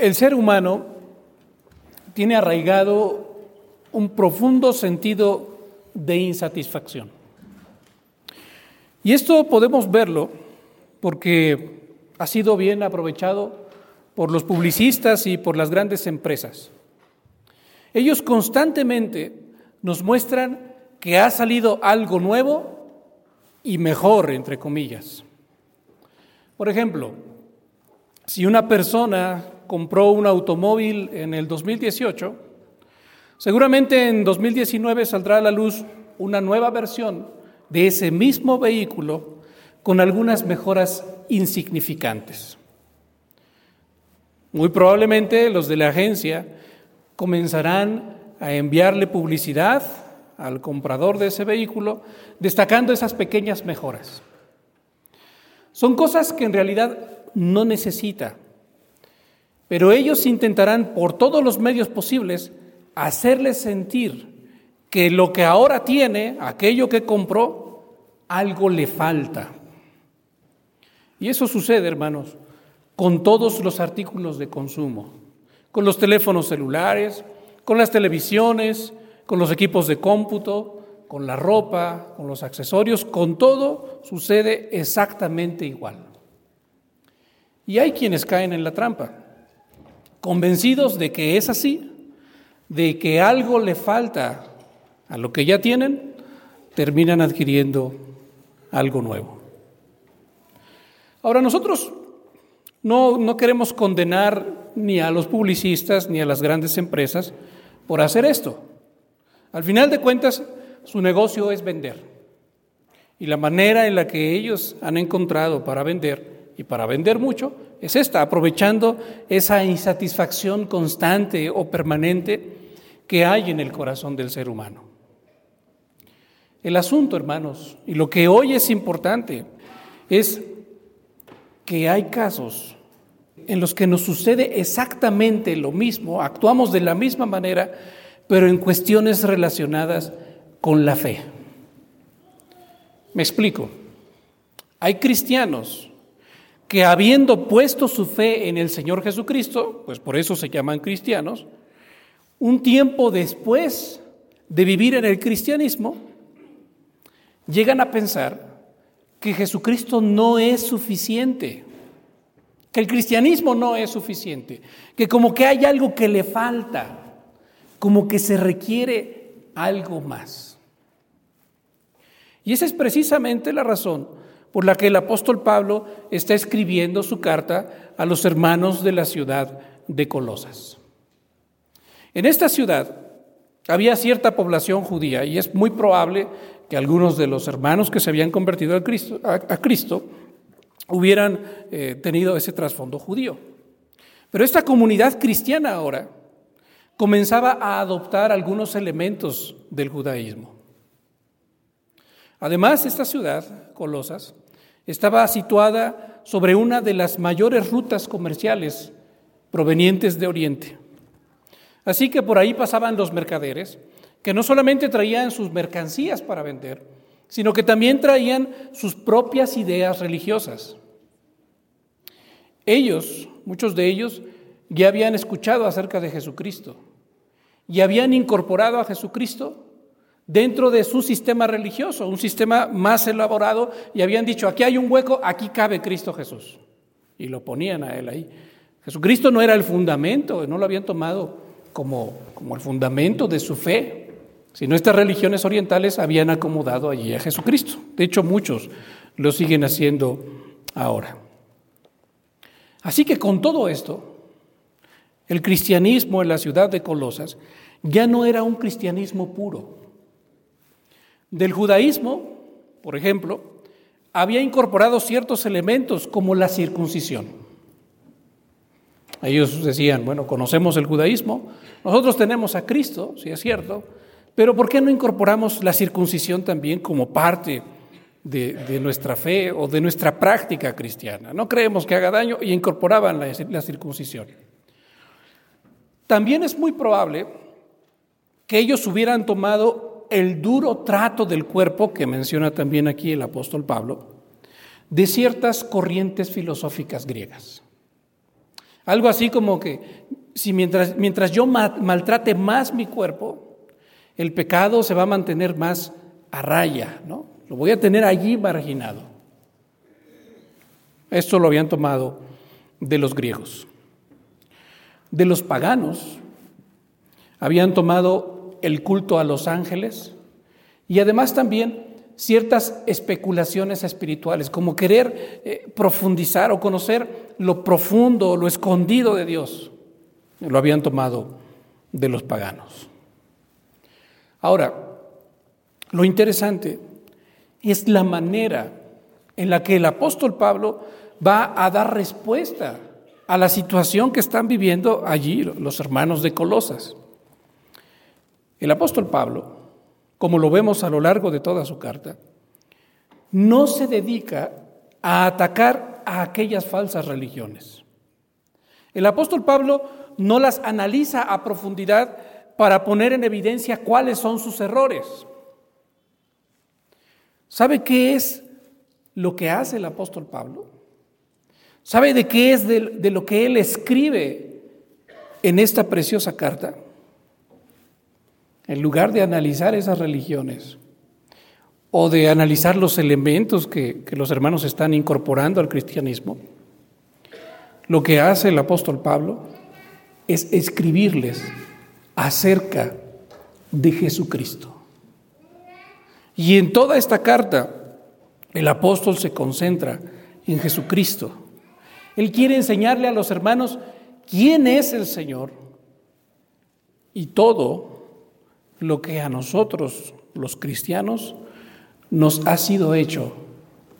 El ser humano tiene arraigado un profundo sentido de insatisfacción. Y esto podemos verlo porque ha sido bien aprovechado por los publicistas y por las grandes empresas. Ellos constantemente nos muestran que ha salido algo nuevo y mejor, entre comillas. Por ejemplo, si una persona compró un automóvil en el 2018, seguramente en 2019 saldrá a la luz una nueva versión de ese mismo vehículo con algunas mejoras insignificantes. Muy probablemente los de la agencia comenzarán a enviarle publicidad al comprador de ese vehículo destacando esas pequeñas mejoras. Son cosas que en realidad no necesita pero ellos intentarán por todos los medios posibles hacerle sentir que lo que ahora tiene, aquello que compró, algo le falta. Y eso sucede, hermanos, con todos los artículos de consumo, con los teléfonos celulares, con las televisiones, con los equipos de cómputo, con la ropa, con los accesorios, con todo sucede exactamente igual. Y hay quienes caen en la trampa convencidos de que es así, de que algo le falta a lo que ya tienen, terminan adquiriendo algo nuevo. Ahora nosotros no, no queremos condenar ni a los publicistas ni a las grandes empresas por hacer esto. Al final de cuentas, su negocio es vender. Y la manera en la que ellos han encontrado para vender y para vender mucho es esta, aprovechando esa insatisfacción constante o permanente que hay en el corazón del ser humano. El asunto, hermanos, y lo que hoy es importante, es que hay casos en los que nos sucede exactamente lo mismo, actuamos de la misma manera, pero en cuestiones relacionadas con la fe. Me explico. Hay cristianos que habiendo puesto su fe en el Señor Jesucristo, pues por eso se llaman cristianos, un tiempo después de vivir en el cristianismo, llegan a pensar que Jesucristo no es suficiente, que el cristianismo no es suficiente, que como que hay algo que le falta, como que se requiere algo más. Y esa es precisamente la razón por la que el apóstol Pablo está escribiendo su carta a los hermanos de la ciudad de Colosas. En esta ciudad había cierta población judía y es muy probable que algunos de los hermanos que se habían convertido a Cristo, hubieran eh, tenido ese trasfondo judío. Pero esta comunidad cristiana ahora comenzaba a adoptar algunos elementos del judaísmo. Además, esta ciudad, Colosas, estaba situada sobre una de las mayores rutas comerciales provenientes de Oriente. Así que por ahí pasaban los mercaderes, que no solamente traían sus mercancías para vender, sino que también traían sus propias ideas religiosas. Ellos, muchos de ellos, ya habían escuchado acerca de Jesucristo y habían incorporado a Jesucristo dentro de su sistema religioso, un sistema más elaborado, y habían dicho, aquí hay un hueco, aquí cabe Cristo Jesús. Y lo ponían a él ahí. Jesucristo no era el fundamento, no lo habían tomado como, como el fundamento de su fe, sino estas religiones orientales habían acomodado allí a Jesucristo. De hecho, muchos lo siguen haciendo ahora. Así que con todo esto, el cristianismo en la ciudad de Colosas ya no era un cristianismo puro, del judaísmo, por ejemplo, había incorporado ciertos elementos como la circuncisión. Ellos decían, bueno, conocemos el judaísmo, nosotros tenemos a Cristo, si es cierto, pero ¿por qué no incorporamos la circuncisión también como parte de, nuestra fe o de nuestra práctica cristiana? No creemos que haga daño y incorporaban la circuncisión. También es muy probable que ellos hubieran tomado el duro trato del cuerpo, que menciona también aquí el apóstol Pablo, de ciertas corrientes filosóficas griegas. Algo así como que si mientras, mientras yo maltrate más mi cuerpo, el pecado se va a mantener más a raya, ¿no? Lo voy a tener allí marginado. Esto lo habían tomado de los griegos. De los paganos habían tomado el culto a los ángeles y además también ciertas especulaciones espirituales, como querer eh, profundizar o conocer lo profundo, lo escondido de Dios. Lo habían tomado de los paganos. Ahora, lo interesante es la manera en la que el apóstol Pablo va a dar respuesta a la situación que están viviendo allí los hermanos de Colosas. El apóstol Pablo, como lo vemos a lo largo de toda su carta, no se dedica a atacar a aquellas falsas religiones. El apóstol Pablo no las analiza a profundidad para poner en evidencia cuáles son sus errores. ¿Sabe qué es lo que hace el apóstol Pablo? ¿Sabe de qué es de, de lo que él escribe en esta preciosa carta? En lugar de analizar esas religiones o de analizar los elementos que, que los hermanos están incorporando al cristianismo, lo que hace el apóstol Pablo es escribirles acerca de Jesucristo. Y en toda esta carta, el apóstol se concentra en Jesucristo. Él quiere enseñarle a los hermanos quién es el Señor y todo lo que a nosotros, los cristianos, nos ha sido hecho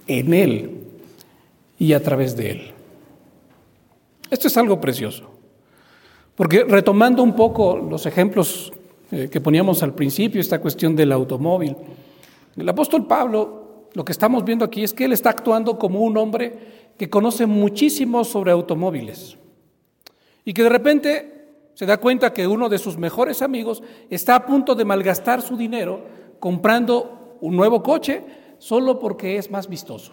en Él y a través de Él. Esto es algo precioso. Porque retomando un poco los ejemplos eh, que poníamos al principio, esta cuestión del automóvil, el apóstol Pablo, lo que estamos viendo aquí es que él está actuando como un hombre que conoce muchísimo sobre automóviles y que de repente se da cuenta que uno de sus mejores amigos está a punto de malgastar su dinero comprando un nuevo coche solo porque es más vistoso.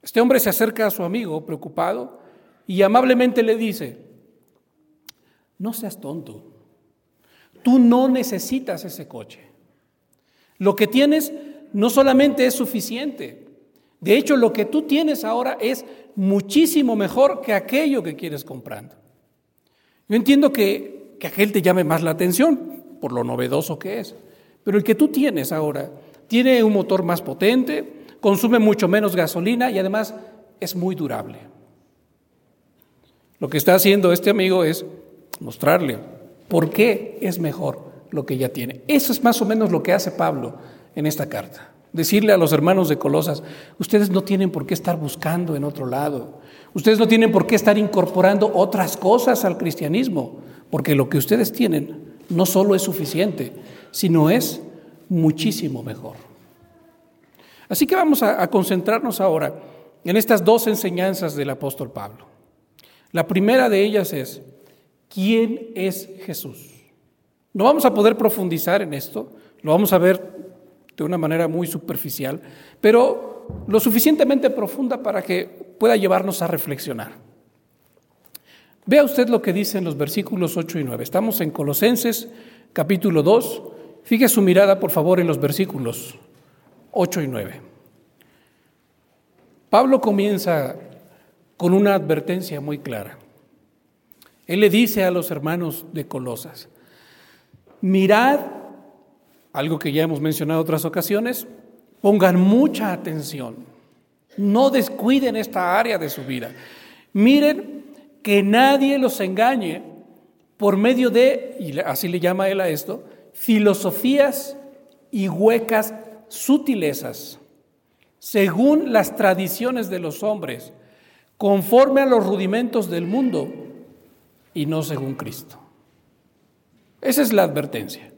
Este hombre se acerca a su amigo preocupado y amablemente le dice, no seas tonto, tú no necesitas ese coche. Lo que tienes no solamente es suficiente, de hecho lo que tú tienes ahora es muchísimo mejor que aquello que quieres comprando. Yo entiendo que, que aquel te llame más la atención por lo novedoso que es, pero el que tú tienes ahora tiene un motor más potente, consume mucho menos gasolina y además es muy durable. Lo que está haciendo este amigo es mostrarle por qué es mejor lo que ya tiene. Eso es más o menos lo que hace Pablo en esta carta. Decirle a los hermanos de Colosas, ustedes no tienen por qué estar buscando en otro lado. Ustedes no tienen por qué estar incorporando otras cosas al cristianismo, porque lo que ustedes tienen no solo es suficiente, sino es muchísimo mejor. Así que vamos a, concentrarnos ahora en estas dos enseñanzas del apóstol Pablo. La primera de ellas es, ¿quién es Jesús? No vamos a poder profundizar en esto, lo vamos a ver de una manera muy superficial, pero lo suficientemente profunda para que pueda llevarnos a reflexionar. Vea usted lo que dice en los versículos 8 y 9. Estamos en Colosenses capítulo 2. Fije su mirada, por favor, en los versículos 8 y 9. Pablo comienza con una advertencia muy clara. Él le dice a los hermanos de Colosas, mirad, algo que ya hemos mencionado en otras ocasiones, pongan mucha atención, no descuiden esta área de su vida. Miren que nadie los engañe por medio de, y así le llama él a esto, filosofías y huecas sutilezas, según las tradiciones de los hombres, conforme a los rudimentos del mundo y no según Cristo. Esa es la advertencia.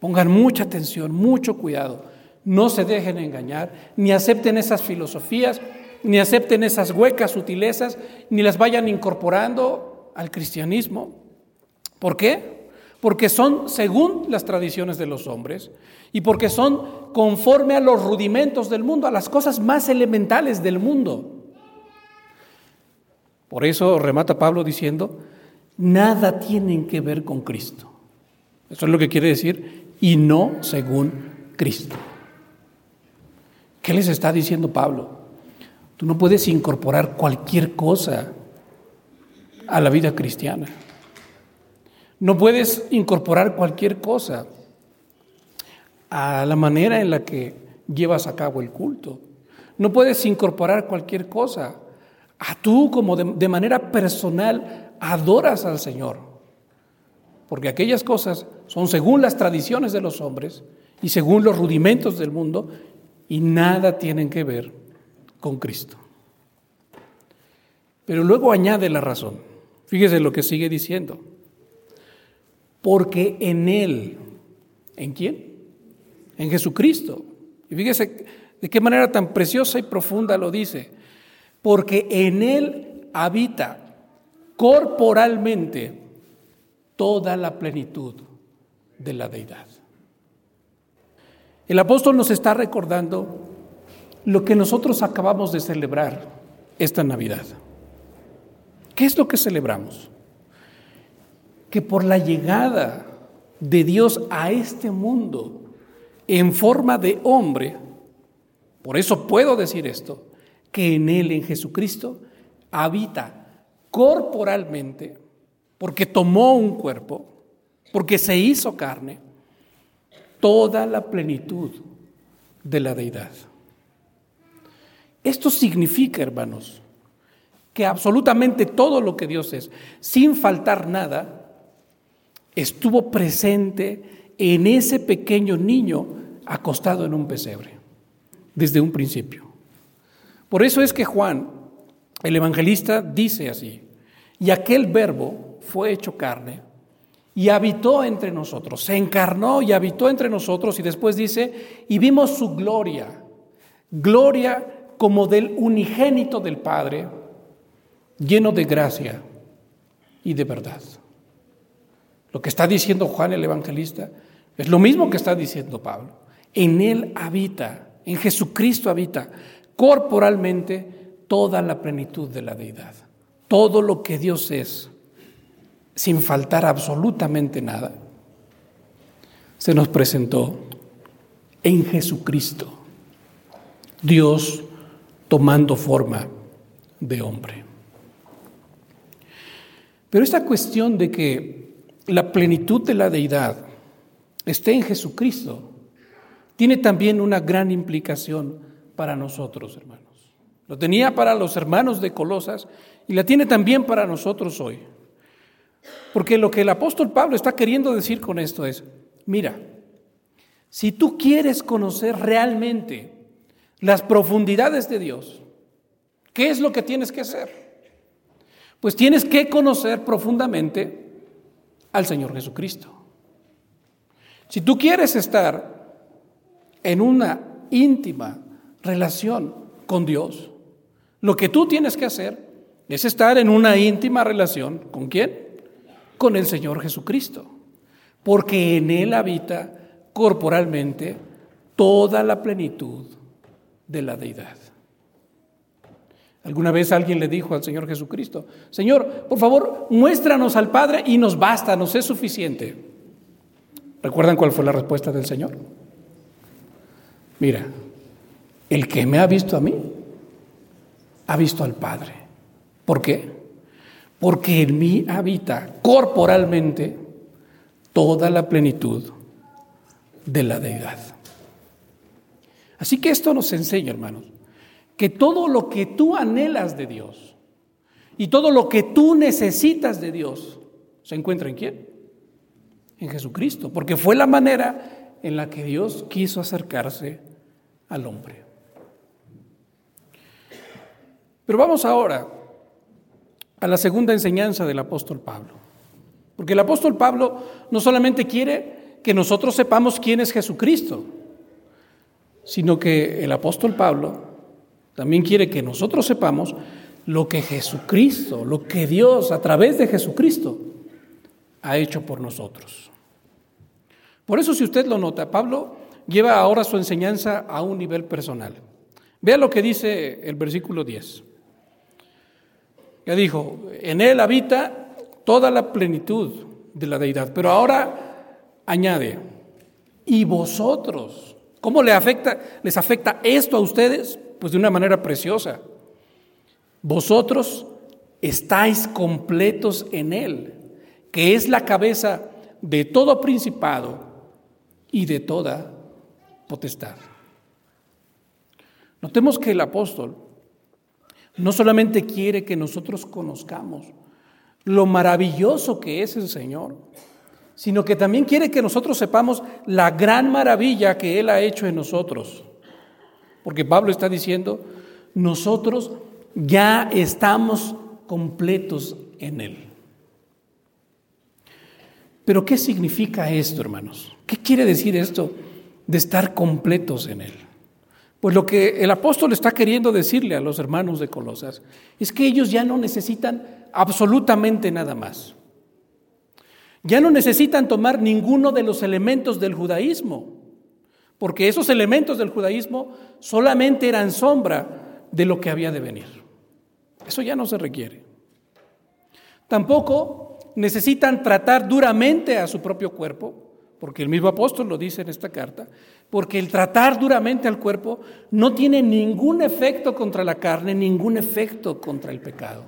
Pongan mucha atención, mucho cuidado. No se dejen engañar, ni acepten esas filosofías, ni acepten esas huecas sutilezas, ni las vayan incorporando al cristianismo. ¿Por qué? porque son según las tradiciones de los hombres y porque son conforme a los rudimentos del mundo, a las cosas más elementales del mundo. Por eso remata Pablo diciendo, nada tienen que ver con Cristo. Eso es lo que quiere decir, y no según Cristo. ¿Qué les está diciendo Pablo? Tú no puedes incorporar cualquier cosa a la vida cristiana. No puedes incorporar cualquier cosa a la manera en la que llevas a cabo el culto. No puedes incorporar cualquier cosa a tú como de, de manera personal adoras al Señor. Porque aquellas cosas son según las tradiciones de los hombres y según los rudimentos del mundo y nada tienen que ver con Cristo. Pero luego añade la razón. Fíjese lo que sigue diciendo. Porque en Él, ¿en quién? En Jesucristo. Y fíjese de qué manera tan preciosa y profunda lo dice. Porque en Él habita corporalmente toda la plenitud de la deidad. El apóstol nos está recordando lo que nosotros acabamos de celebrar esta Navidad. ¿Qué es lo que celebramos? Que por la llegada de Dios a este mundo en forma de hombre, por eso puedo decir esto, que en Él, en Jesucristo, habita corporalmente, porque tomó un cuerpo, porque se hizo carne, toda la plenitud de la deidad. Esto significa, hermanos, que absolutamente todo lo que Dios es, sin faltar nada, estuvo presente en ese pequeño niño acostado en un pesebre, desde un principio. Por eso es que Juan el evangelista dice así, y aquel verbo fue hecho carne y habitó entre nosotros, se encarnó y habitó entre nosotros y después dice, y vimos su gloria, gloria como del unigénito del Padre, lleno de gracia y de verdad. Lo que está diciendo Juan el evangelista es lo mismo que está diciendo Pablo. En Él habita, en Jesucristo habita corporalmente toda la plenitud de la deidad, todo lo que Dios es, sin faltar absolutamente nada, se nos presentó en Jesucristo, Dios tomando forma de hombre. Pero esta cuestión de que la plenitud de la deidad esté en Jesucristo tiene también una gran implicación para nosotros, hermanos. Lo tenía para los hermanos de Colosas y la tiene también para nosotros hoy. Porque lo que el apóstol Pablo está queriendo decir con esto es, mira, si tú quieres conocer realmente las profundidades de Dios, ¿qué es lo que tienes que hacer? Pues tienes que conocer profundamente al Señor Jesucristo. Si tú quieres estar en una íntima relación con Dios, lo que tú tienes que hacer es estar en una íntima relación con quién? Con el Señor Jesucristo, porque en Él habita corporalmente toda la plenitud de la deidad. Alguna vez alguien le dijo al Señor Jesucristo, Señor, por favor, muéstranos al Padre y nos basta, nos es suficiente. ¿Recuerdan cuál fue la respuesta del Señor? Mira, el que me ha visto a mí, ha visto al Padre. ¿Por qué? Porque en mí habita corporalmente toda la plenitud de la deidad. Así que esto nos enseña, hermanos, que todo lo que tú anhelas de Dios y todo lo que tú necesitas de Dios se encuentra en quién? En Jesucristo, porque fue la manera en la que Dios quiso acercarse al hombre. Pero vamos ahora a la segunda enseñanza del apóstol Pablo. Porque el apóstol Pablo no solamente quiere que nosotros sepamos quién es Jesucristo, sino que el apóstol Pablo también quiere que nosotros sepamos lo que Jesucristo, lo que Dios a través de Jesucristo ha hecho por nosotros. Por eso si usted lo nota, Pablo lleva ahora su enseñanza a un nivel personal. Vea lo que dice el versículo 10. Dijo, en Él habita toda la plenitud de la deidad. Pero ahora añade, y vosotros, ¿cómo afecta, les afecta esto a ustedes? Pues de una manera preciosa. Vosotros estáis completos en Él, que es la cabeza de todo principado y de toda potestad. Notemos que el apóstol no solamente quiere que nosotros conozcamos lo maravilloso que es el Señor, sino que también quiere que nosotros sepamos la gran maravilla que Él ha hecho en nosotros. Porque Pablo está diciendo, nosotros ya estamos completos en Él. Pero ¿qué significa esto, hermanos? ¿Qué quiere decir esto de estar completos en Él? Pues lo que el apóstol está queriendo decirle a los hermanos de Colosas es que ellos ya no necesitan absolutamente nada más. Ya no necesitan tomar ninguno de los elementos del judaísmo, porque esos elementos del judaísmo solamente eran sombra de lo que había de venir. Eso ya no se requiere. Tampoco necesitan tratar duramente a su propio cuerpo, porque el mismo apóstol lo dice en esta carta, porque el tratar duramente al cuerpo no tiene ningún efecto contra la carne, ningún efecto contra el pecado.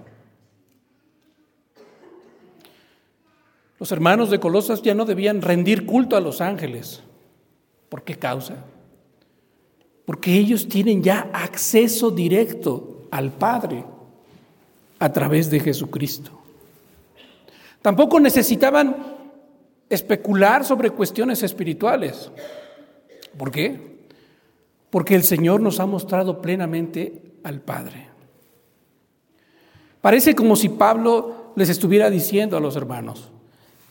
Los hermanos de Colosas ya no debían rendir culto a los ángeles. ¿Por qué causa? Porque ellos tienen ya acceso directo al Padre a través de Jesucristo. Tampoco necesitaban especular sobre cuestiones espirituales. ¿Por qué? Porque el Señor nos ha mostrado plenamente al Padre. Parece como si Pablo les estuviera diciendo a los hermanos,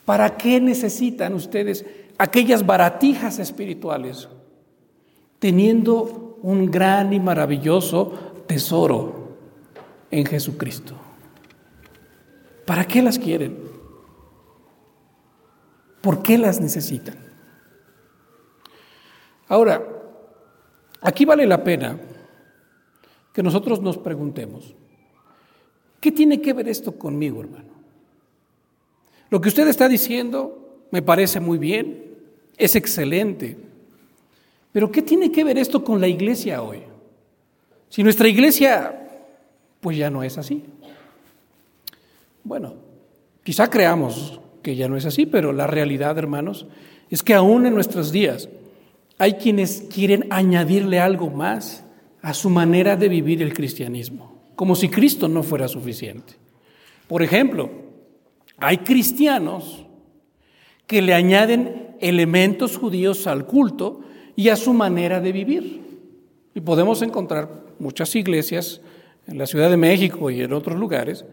¿para qué necesitan ustedes aquellas baratijas espirituales teniendo un gran y maravilloso tesoro en Jesucristo? ¿Para qué las quieren? ¿Por qué las necesitan? Ahora, aquí vale la pena que nosotros nos preguntemos, ¿qué tiene que ver esto conmigo, hermano? Lo que usted está diciendo me parece muy bien, es excelente, pero ¿qué tiene que ver esto con la iglesia hoy? Si nuestra iglesia, pues ya no es así. Bueno, quizá creamos que ya no es así, pero la realidad, hermanos, es que aún en nuestros días hay quienes quieren añadirle algo más a su manera de vivir el cristianismo, como si Cristo no fuera suficiente. Por ejemplo, hay cristianos que le añaden elementos judíos al culto y a su manera de vivir. Y podemos encontrar muchas iglesias en la Ciudad de México y en otros lugares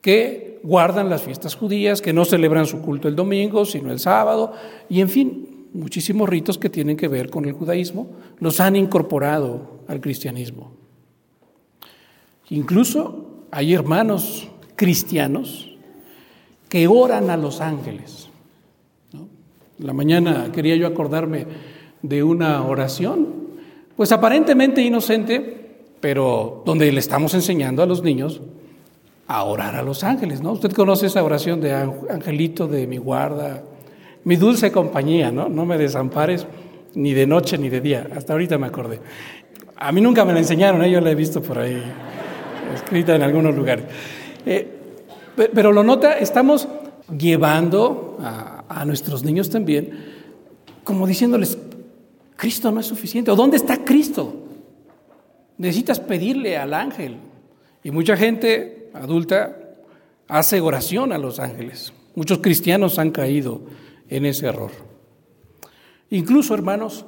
que guardan las fiestas judías, que no celebran su culto el domingo, sino el sábado, y en fin, muchísimos ritos que tienen que ver con el judaísmo, los han incorporado al cristianismo. Incluso hay hermanos cristianos que oran a los ángeles. La mañana quería yo acordarme de una oración, pues aparentemente inocente, pero donde le estamos enseñando a los niños a orar a los ángeles, ¿no? Usted conoce esa oración de angelito de mi guarda, mi dulce compañía, ¿no? No me desampares ni de noche ni de día. Hasta ahorita me acordé. A mí nunca me la enseñaron, ¿eh? yo la he visto por ahí escrita en algunos lugares. Eh, pero lo nota, estamos llevando a, a nuestros niños también, como diciéndoles, Cristo no es suficiente. ¿O dónde está Cristo? Necesitas pedirle al ángel. Y mucha gente adulta hace oración a los ángeles. Muchos cristianos han caído en ese error. Incluso, hermanos,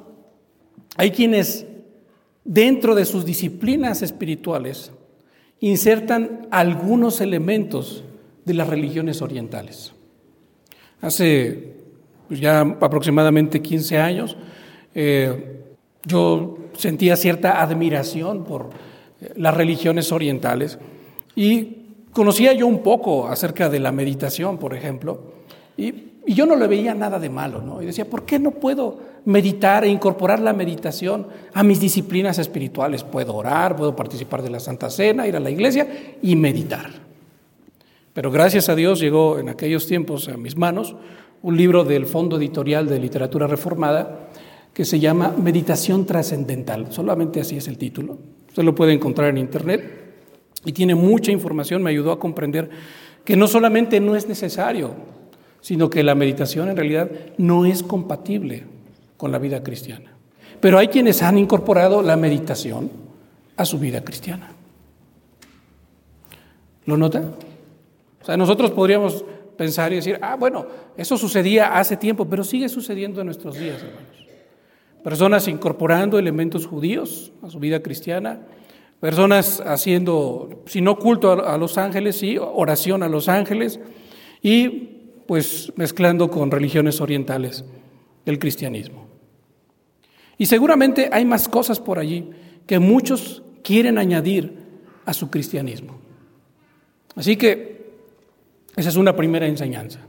hay quienes dentro de sus disciplinas espirituales insertan algunos elementos de las religiones orientales. Hace ya aproximadamente 15 años, eh, yo sentía cierta admiración por eh, las religiones orientales y conocía yo un poco acerca de la meditación, por ejemplo, y, yo no le veía nada de malo, ¿no? Y decía, ¿por qué no puedo meditar e incorporar la meditación a mis disciplinas espirituales? Puedo orar, puedo participar de la Santa Cena, ir a la iglesia y meditar. Pero gracias a Dios llegó en aquellos tiempos a mis manos un libro del Fondo Editorial de Literatura Reformada que se llama Meditación Trascendental. Solamente así es el título. Usted lo puede encontrar en Internet y tiene mucha información. Me ayudó a comprender que no solamente no es necesario, sino que la meditación en realidad no es compatible con la vida cristiana. Pero hay quienes han incorporado la meditación a su vida cristiana. ¿Lo nota? O sea, nosotros podríamos pensar y decir, ah, bueno, eso sucedía hace tiempo, pero sigue sucediendo en nuestros días, hermanos. Personas incorporando elementos judíos a su vida cristiana, personas haciendo, si no culto a, los ángeles, sí, oración a los ángeles, y pues mezclando con religiones orientales el cristianismo. Y seguramente hay más cosas por allí que muchos quieren añadir a su cristianismo. Así que esa es una primera enseñanza.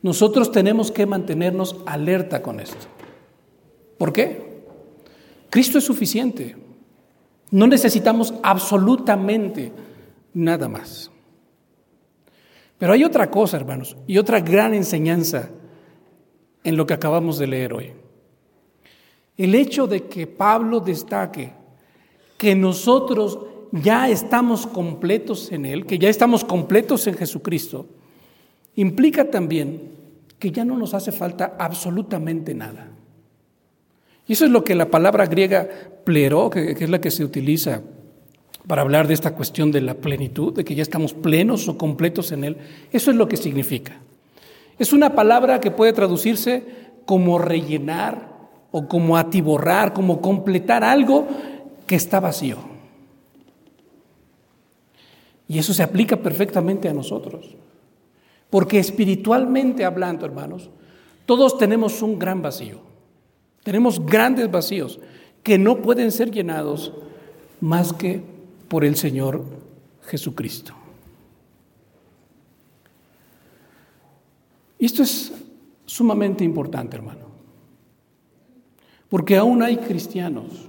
Nosotros tenemos que mantenernos alerta con esto. ¿Por qué? Cristo es suficiente. No necesitamos absolutamente nada más. Pero hay otra cosa, hermanos, y otra gran enseñanza en lo que acabamos de leer hoy. El hecho de que Pablo destaque que nosotros ya estamos completos en Él, que ya estamos completos en Jesucristo, implica también que ya no nos hace falta absolutamente nada. Y eso es lo que la palabra griega pleró, que, es la que se utiliza para hablar de esta cuestión de la plenitud, de que ya estamos plenos o completos en Él. Eso es lo que significa. Es una palabra que puede traducirse como rellenar o como atiborrar, como completar algo que está vacío. Y eso se aplica perfectamente a nosotros. Porque espiritualmente hablando, hermanos, todos tenemos un gran vacío. Tenemos grandes vacíos que no pueden ser llenados más que por el Señor Jesucristo. Esto es sumamente importante, hermano. Porque aún hay cristianos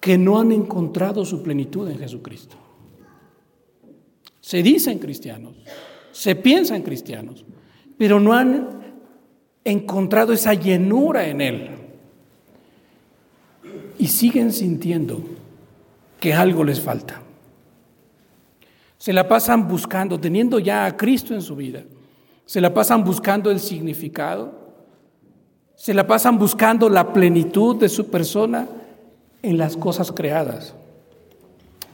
que no han encontrado su plenitud en Jesucristo. Se dicen cristianos, se piensan cristianos, pero no han encontrado esa llenura en Él. Y siguen sintiendo que algo les falta. Se la pasan buscando, teniendo ya a Cristo en su vida. Se la pasan buscando el significado. Se la pasan buscando la plenitud de su persona en las cosas creadas.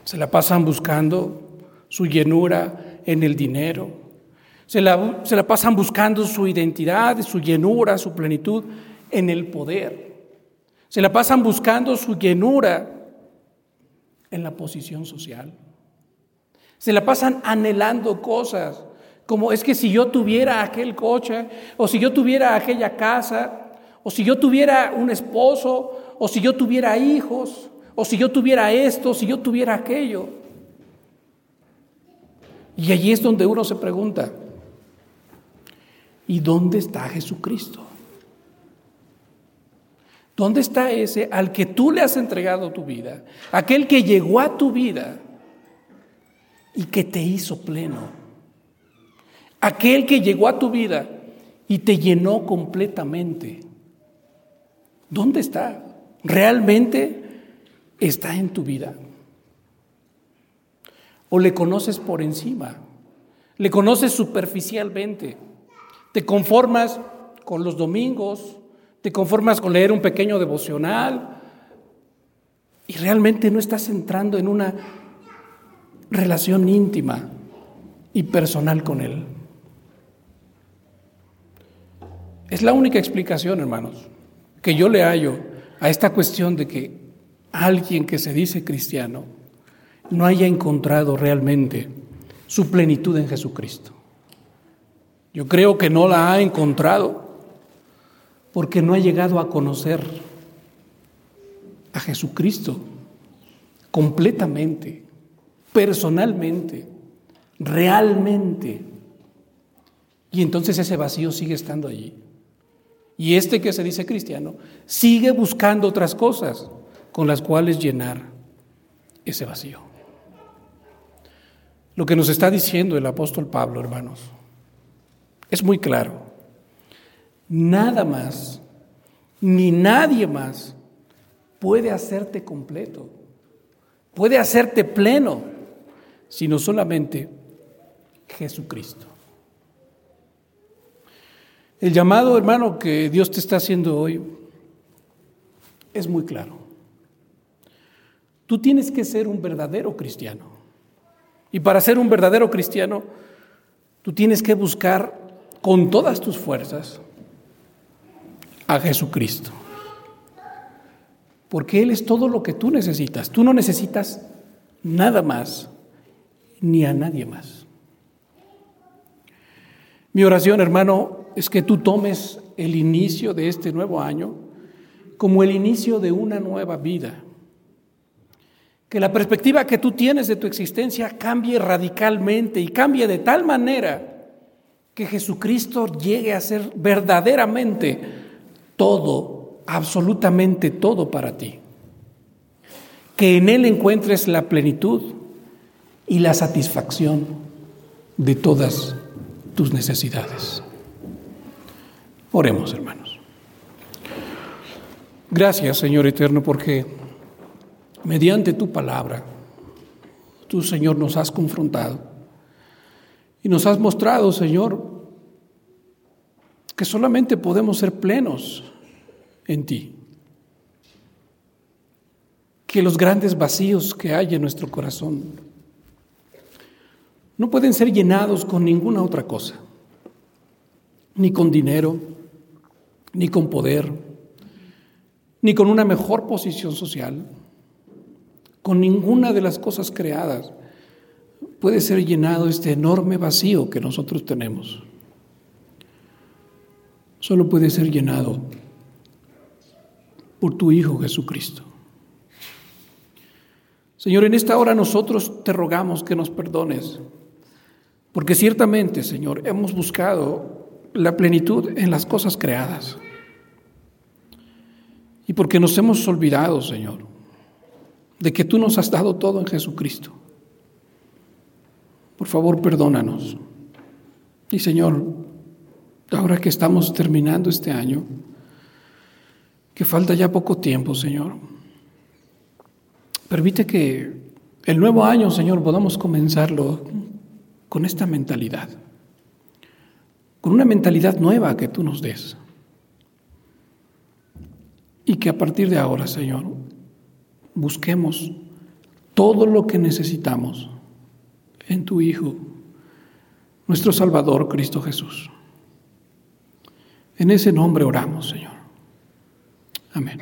Se la pasan buscando su llenura en el dinero. Se la, se la pasan buscando su identidad, su llenura, su plenitud en el poder. Se la pasan buscando su llenura en la posición social. Se la pasan anhelando cosas, como es que si yo tuviera aquel coche, o si yo tuviera aquella casa, o si yo tuviera un esposo, o si yo tuviera hijos, o si yo tuviera esto, si yo tuviera aquello. Y allí es donde uno se pregunta, ¿y dónde está Jesucristo? ¿Dónde está ese al que tú le has entregado tu vida? Aquel que llegó a tu vida y que te hizo pleno. Aquel que llegó a tu vida y te llenó completamente. ¿Dónde está? ¿Realmente está en tu vida? ¿O le conoces por encima? ¿Le conoces superficialmente? ¿Te conformas con los domingos? ¿Te conformas con leer un pequeño devocional? Y realmente no estás entrando en una relación íntima y personal con Él. Es la única explicación, hermanos, que yo le hallo a esta cuestión de que alguien que se dice cristiano no haya encontrado realmente su plenitud en Jesucristo. Yo creo que no la ha encontrado porque no ha llegado a conocer a Jesucristo completamente, personalmente, realmente. Y entonces ese vacío sigue estando allí. Y este que se dice cristiano sigue buscando otras cosas con las cuales llenar ese vacío. Lo que nos está diciendo el apóstol Pablo, hermanos, es muy claro. Nada más, ni nadie más puede hacerte completo, puede hacerte pleno, sino solamente Jesucristo. El llamado, hermano, que Dios te está haciendo hoy es muy claro. Tú tienes que ser un verdadero cristiano. Y para ser un verdadero cristiano, tú tienes que buscar con todas tus fuerzas a Jesucristo. Porque Él es todo lo que tú necesitas. Tú no necesitas nada más, ni a nadie más. Mi oración, hermano, es que tú tomes el inicio de este nuevo año como el inicio de una nueva vida. Que la perspectiva que tú tienes de tu existencia cambie radicalmente y cambie de tal manera que Jesucristo llegue a ser verdaderamente todo, absolutamente todo para ti. Que en Él encuentres la plenitud y la satisfacción de todas tus necesidades. Oremos, hermanos. Gracias, Señor Eterno, porque mediante tu palabra, tú, Señor, nos has confrontado y nos has mostrado, Señor, que solamente podemos ser plenos en ti. Que los grandes vacíos que hay en nuestro corazón no pueden ser llenados con ninguna otra cosa, ni con dinero, ni con poder, ni con una mejor posición social, con ninguna de las cosas creadas puede ser llenado este enorme vacío que nosotros tenemos. Solo puede ser llenado por tu Hijo Jesucristo. Señor, en esta hora nosotros te rogamos que nos perdones, porque ciertamente, Señor, hemos buscado la plenitud en las cosas creadas. Y porque nos hemos olvidado, Señor, de que tú nos has dado todo en Jesucristo. Por favor, perdónanos. Y Señor, ahora que estamos terminando este año, que falta ya poco tiempo, Señor, permite que el nuevo año, Señor, podamos comenzarlo con esta mentalidad, con una mentalidad nueva que tú nos des. Y que a partir de ahora, Señor, busquemos todo lo que necesitamos en tu Hijo, nuestro Salvador Cristo Jesús. En ese nombre oramos, Señor. Amén.